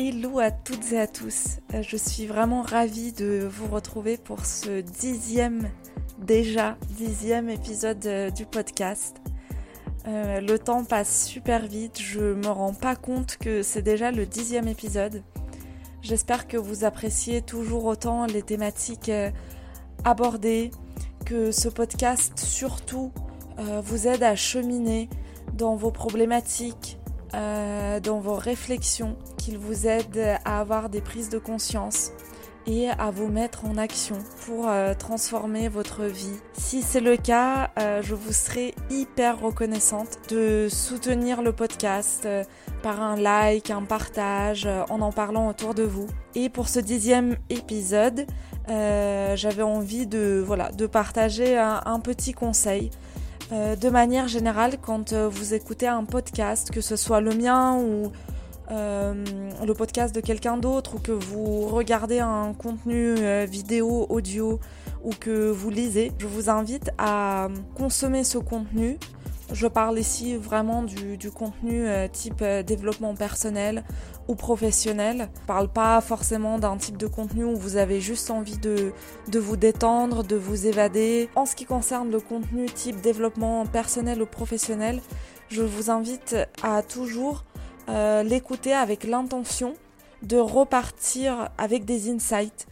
Hello à toutes et à tous. Euh, je suis vraiment ravie de vous retrouver pour ce dixième, déjà dixième épisode euh, du podcast. Euh, le temps passe super vite, je me rends pas compte que c'est déjà le dixième épisode. J'espère que vous appréciez toujours autant les thématiques abordées, que ce podcast surtout vous aide à cheminer dans vos problématiques, dans vos réflexions qu'il vous aide à avoir des prises de conscience et à vous mettre en action pour euh, transformer votre vie. Si c'est le cas, euh, je vous serai hyper reconnaissante de soutenir le podcast euh, par un like, un partage, en en parlant autour de vous. Et pour ce dixième épisode, j'avais envie de, voilà, de partager un petit conseil. De manière générale, quand vous écoutez un podcast, que ce soit le mien ou euh, le podcast de quelqu'un d'autre ou que vous regardez un contenu euh, vidéo, audio ou que vous lisez, je vous invite à consommer ce contenu. Je parle ici vraiment du, contenu euh, type développement personnel ou professionnel. Je parle pas forcément d'un type de contenu où vous avez juste envie de, de vous détendre, de vous évader. En ce qui concerne le contenu type développement personnel ou professionnel, je vous invite à toujours euh, l'écouter avec l'intention de repartir avec des insights,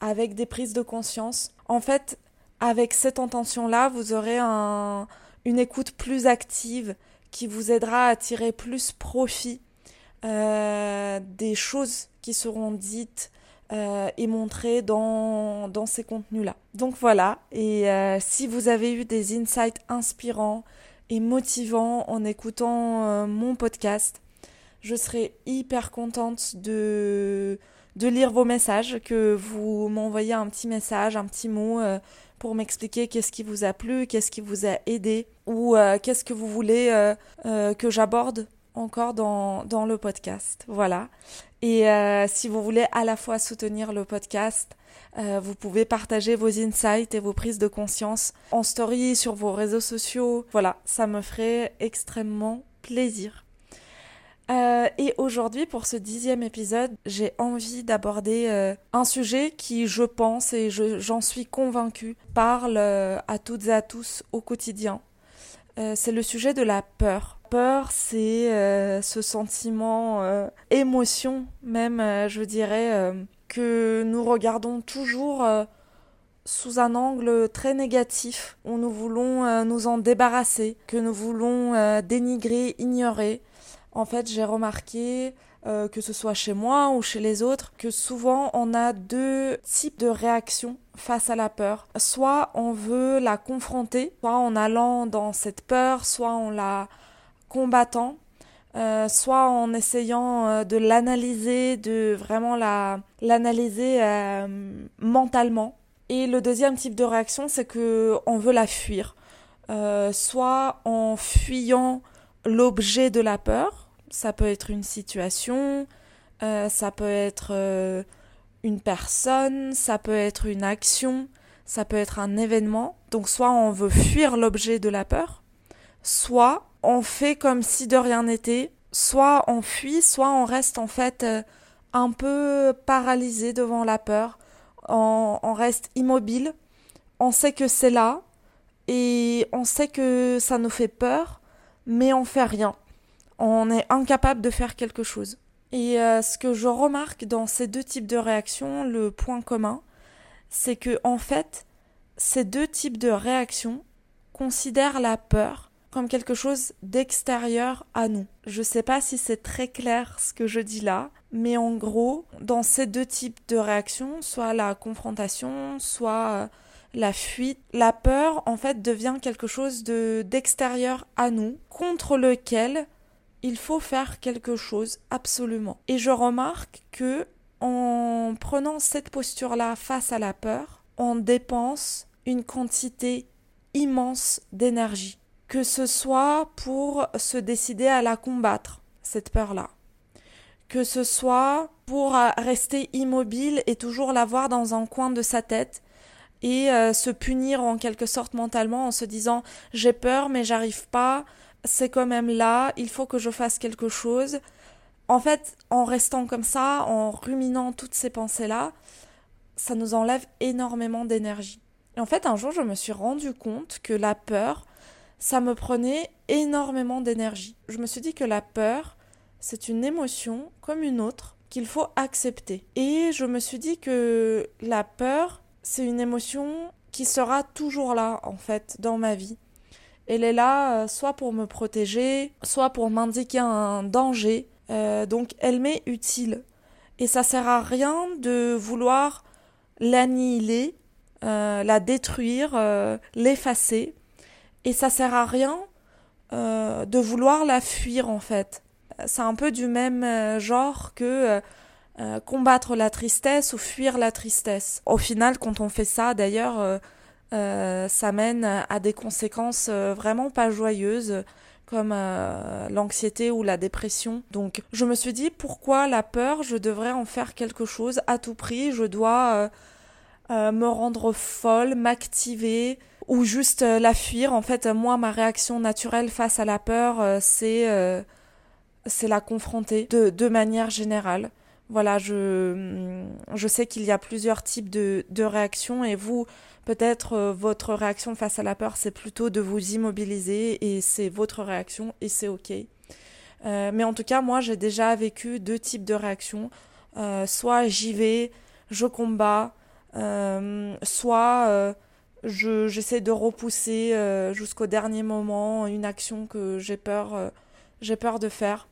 avec des prises de conscience. En fait, avec cette intention-là, vous aurez une écoute plus active qui vous aidera à tirer plus profit euh, des choses qui seront dites euh, et montrées dans, dans ces contenus-là. Donc voilà, et si vous avez eu des insights inspirants et motivants en écoutant mon podcast, je serai hyper contente de, de lire vos messages, que vous m'envoyez un petit message, un petit mot euh, pour m'expliquer qu'est-ce qui vous a plu, qu'est-ce qui vous a aidé, ou euh, qu'est-ce que vous voulez euh, que j'aborde encore dans, dans, le podcast. Voilà. Et si vous voulez à la fois soutenir le podcast, vous pouvez partager vos insights et vos prises de conscience en story sur vos réseaux sociaux. Voilà, ça me ferait extrêmement plaisir. Euh, et aujourd'hui, pour ce dixième épisode, j'ai envie d'aborder euh, un sujet qui, je pense, et j'en suis convaincue, parle euh, à toutes et à tous au quotidien. c'est le sujet de la peur. Peur, c'est ce sentiment, émotion même, je dirais, que nous regardons toujours sous un angle très négatif, où nous voulons nous en débarrasser, que nous voulons dénigrer, ignorer, en fait, j'ai remarqué, euh, que ce soit chez moi ou chez les autres, que souvent on a deux types de réactions face à la peur. Soit on veut la confronter, soit en allant dans cette peur, soit en la combattant. Euh, soit en essayant euh, de l'analyser, de vraiment la l'analyser mentalement. Et le deuxième type de réaction, c'est que on veut la fuir, soit en fuyant l'objet de la peur. Ça peut être une situation, euh, ça peut être euh, une personne, ça peut être une action, ça peut être un événement. Donc soit on veut fuir l'objet de la peur, soit on fait comme si de rien n'était, soit on fuit, soit on reste en fait euh, un peu paralysé devant la peur, on, on reste immobile, on sait que c'est là et on sait que ça nous fait peur, mais on fait rien. On est incapable de faire quelque chose. Et euh, ce que je remarque dans ces deux types de réactions, le point commun, c'est que en fait, ces deux types de réactions considèrent la peur comme quelque chose d'extérieur à nous. Je sais pas si c'est très clair ce que je dis là, mais en gros, dans ces deux types de réactions, soit la confrontation, soit euh, la fuite, la peur en fait devient quelque chose de d'extérieur à nous, contre lequel il faut faire quelque chose absolument. Et je remarque que en prenant cette posture-là face à la peur, on dépense une quantité immense d'énergie, que ce soit pour se décider à la combattre, cette peur-là, que ce soit pour rester immobile et toujours l'avoir dans un coin de sa tête et euh, se punir en quelque sorte mentalement en se disant j'ai peur mais j'arrive pas, c'est quand même là, il faut que je fasse quelque chose. en fait, en restant comme ça, en ruminant toutes ces pensées-là, ça nous enlève énormément d'énergie. Et en fait, un jour, je me suis rendu compte que la peur, ça me prenait énormément d'énergie. Je me suis dit que la peur, c'est une émotion comme une autre qu'il faut accepter. Et je me suis dit que la peur, c'est une émotion qui sera toujours là, en fait, dans ma vie. Elle est là euh, soit pour me protéger, soit pour m'indiquer un danger. Euh, donc elle m'est utile. Et ça sert à rien de vouloir l'annihiler, euh, la détruire, l'effacer. Et ça sert à rien de vouloir la fuir en fait. C'est un peu du même genre que combattre la tristesse ou fuir la tristesse. Au final, quand on fait ça, d'ailleurs, euh, ça mène à des conséquences euh, vraiment pas joyeuses comme euh, l'anxiété ou la dépression. Donc je me suis dit pourquoi la peur, je devrais en faire quelque chose à tout prix, je dois me rendre folle, m'activer ou juste la fuir. En fait, moi, ma réaction naturelle face à la peur, c'est c'est la confronter de, de manière générale. Voilà, je, je sais qu'il y a plusieurs types de, réactions et vous, Peut-être euh, votre réaction face à la peur, c'est plutôt de vous immobiliser et c'est votre réaction et c'est ok. Euh, mais en tout cas, moi, j'ai déjà vécu deux types de réactions. Euh, soit j'y vais, je combats, soit j'essaie de repousser jusqu'au dernier moment une action que j'ai peur, j'ai peur de faire.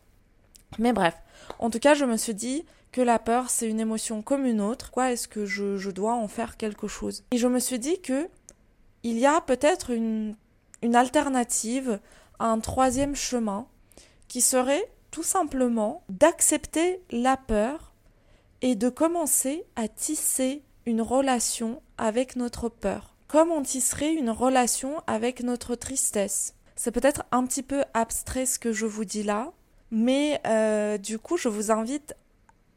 Mais bref, en tout cas, je me suis dit, que la peur, c'est une émotion comme une autre. Quoi est-ce que je, dois en faire quelque chose? Et je me suis dit que il y a peut-être une, une alternative un troisième chemin qui serait tout simplement d'accepter la peur et de commencer à tisser une relation avec notre peur, comme on tisserait une relation avec notre tristesse. C'est peut-être un petit peu abstrait ce que je vous dis là, mais euh, du coup je vous invite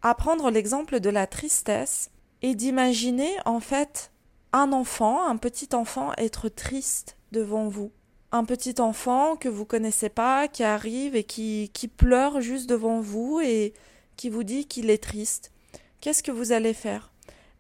à prendre l'exemple de la tristesse et d'imaginer en fait un enfant, un petit enfant être triste devant vous. Un petit enfant que vous connaissez pas, qui arrive et qui, qui pleure juste devant vous et qui vous dit qu'il est triste. Qu'est-ce que vous allez faire?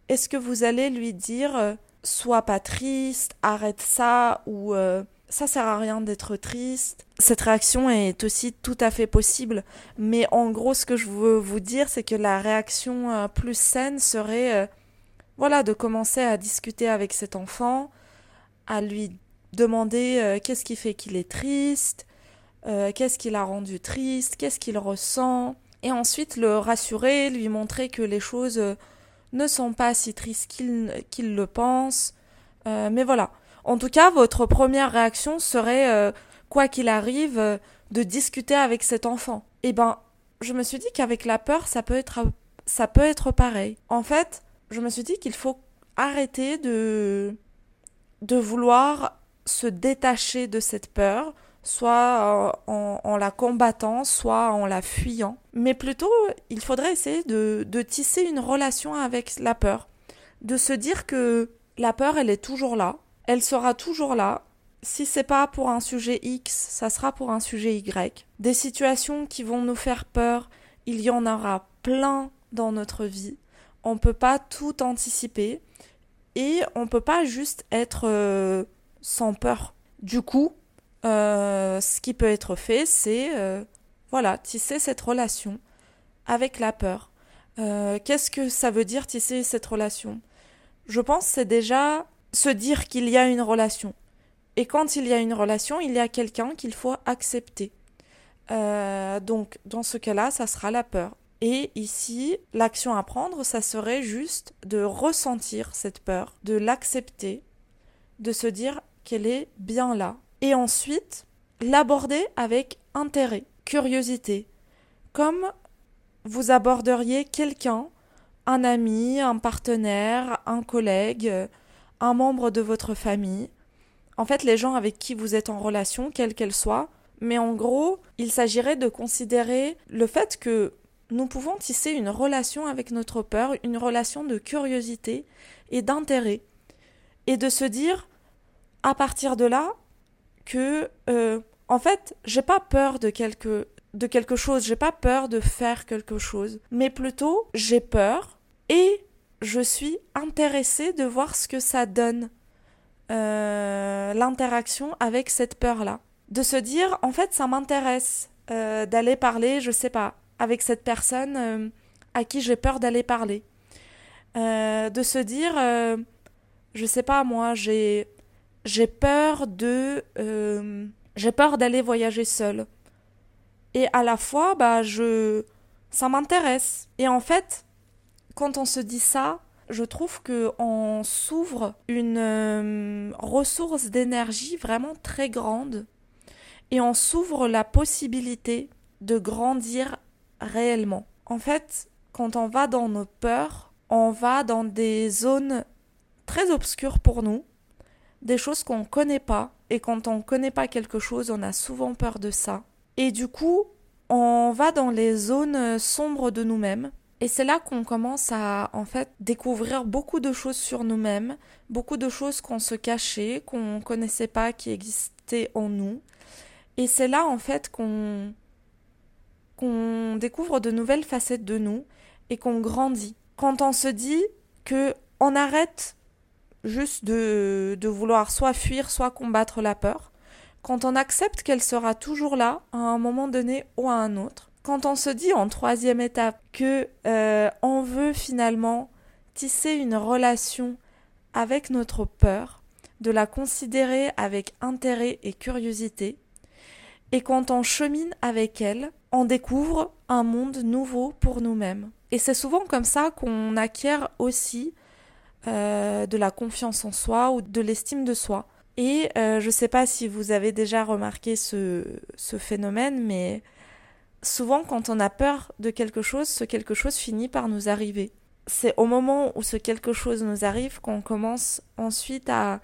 Est-ce que vous allez lui dire euh, sois pas triste, arrête ça ou euh, ça sert à rien d'être triste. Cette réaction est aussi tout à fait possible, mais en gros, ce que je veux vous dire, c'est que la réaction euh, plus saine serait, euh, voilà, de commencer à discuter avec cet enfant, à lui demander euh, qu'est-ce qui fait qu'il est triste, qu'est-ce qui l'a rendu triste, qu'est-ce qu'il ressent, et ensuite le rassurer, lui montrer que les choses ne sont pas si tristes qu'il le pense. mais voilà, en tout cas, votre première réaction serait, euh, quoi qu'il arrive, euh, de discuter avec cet enfant. Eh ben, je me suis dit qu'avec la peur, ça peut être, ça peut être pareil. En fait, je me suis dit qu'il faut arrêter de, de vouloir se détacher de cette peur, soit en, en, la combattant, soit en la fuyant. Mais plutôt, il faudrait essayer de, de tisser une relation avec la peur, de se dire que la peur, elle est toujours là, elle sera toujours là. Si c'est pas pour un sujet X, ça sera pour un sujet Y. Des situations qui vont nous faire peur, il y en aura plein dans notre vie. On peut pas tout anticiper et on peut pas juste être euh, sans peur. Du coup, euh, ce qui peut être fait, c'est euh, voilà, tisser cette relation avec la peur. Qu'est-ce que ça veut dire tisser cette relation? Je pense c'est déjà se dire qu'il y a une relation. Et quand il y a une relation, il y a quelqu'un qu'il faut accepter. Euh, donc, dans ce cas-là, ça sera la peur. Et ici, l'action à prendre, ça serait juste de ressentir cette peur, de l'accepter, de se dire qu'elle est bien là. Et ensuite, l'aborder avec intérêt, curiosité, comme vous aborderiez quelqu'un, un ami, un partenaire, un collègue, un membre de votre famille, en fait les gens avec qui vous êtes en relation, quelle qu'elle soit, mais en gros, il s'agirait de considérer le fait que nous pouvons tisser une relation avec notre peur, une relation de curiosité et d'intérêt, et de se dire, à partir de là, que, euh, en fait, j'ai pas peur de quelque de quelque chose, j'ai pas peur de faire quelque chose, mais plutôt j'ai peur et je suis intéressée de voir ce que ça donne, euh, l'interaction avec cette peur-là. De se dire, en fait, ça m'intéresse euh, d'aller parler, je sais pas, avec cette personne euh, à qui j'ai peur d'aller parler. de se dire, je sais pas, moi, j'ai j'ai peur de j'ai peur d'aller voyager seule. Et à la fois, bah, je, ça m'intéresse. Et en fait, quand on se dit ça, je trouve que on s'ouvre une euh, ressource d'énergie vraiment très grande et on s'ouvre la possibilité de grandir réellement. En fait, quand on va dans nos peurs, on va dans des zones très obscures pour nous, des choses qu'on ne connaît pas, et quand on ne connaît pas quelque chose, on a souvent peur de ça. Et du coup, on va dans les zones sombres de nous-mêmes. Et c'est là qu'on commence à en fait découvrir beaucoup de choses sur nous-mêmes, beaucoup de choses qu'on se cachait, qu'on connaissait pas qui existaient en nous. Et c'est là en fait qu'on qu'on découvre de nouvelles facettes de nous et qu'on grandit. Quand on se dit que on arrête juste de, de vouloir soit fuir, soit combattre la peur, quand on accepte qu'elle sera toujours là à un moment donné ou à un autre, quand on se dit en troisième étape que euh, on veut finalement tisser une relation avec notre peur, de la considérer avec intérêt et curiosité, et quand on chemine avec elle, on découvre un monde nouveau pour nous-mêmes. Et c'est souvent comme ça qu'on acquiert aussi euh, de la confiance en soi ou de l'estime de soi. Et euh, je ne sais pas si vous avez déjà remarqué ce, ce, phénomène, mais souvent quand on a peur de quelque chose, ce quelque chose finit par nous arriver. C'est au moment où ce quelque chose nous arrive qu'on commence ensuite à,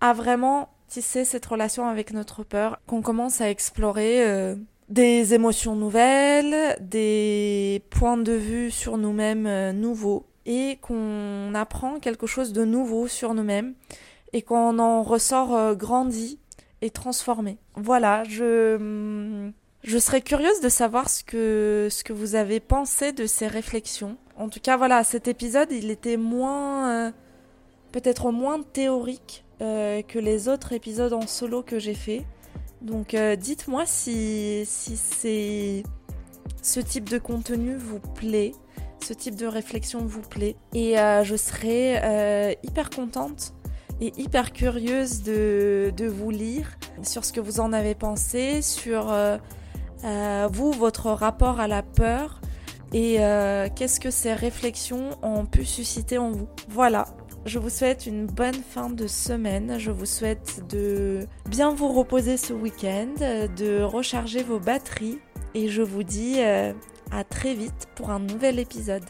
vraiment tisser cette relation avec notre peur, qu'on commence à explorer euh, des émotions nouvelles, des points de vue sur nous-mêmes euh, nouveaux, et qu'on apprend quelque chose de nouveau sur nous-mêmes et qu'on en ressort euh, grandi et transformé. Voilà, je, je serais curieuse de savoir ce que, ce que vous avez pensé de ces réflexions. En tout cas, voilà, cet épisode, il était moins, euh, peut-être moins théorique euh, que les autres épisodes en solo que j'ai fait. Donc, dites-moi si, si c'est ce type de contenu vous plaît, ce type de réflexion vous plaît. Et je serais hyper contente et hyper curieuse de, de, vous lire sur ce que vous en avez pensé, sur euh, euh, vous, votre rapport à la peur et euh, qu'est-ce que ces réflexions ont pu susciter en vous? Voilà, je vous souhaite une bonne fin de semaine. Je vous souhaite de bien vous reposer ce week-end, de recharger vos batteries et je vous dis à très vite pour un nouvel épisode.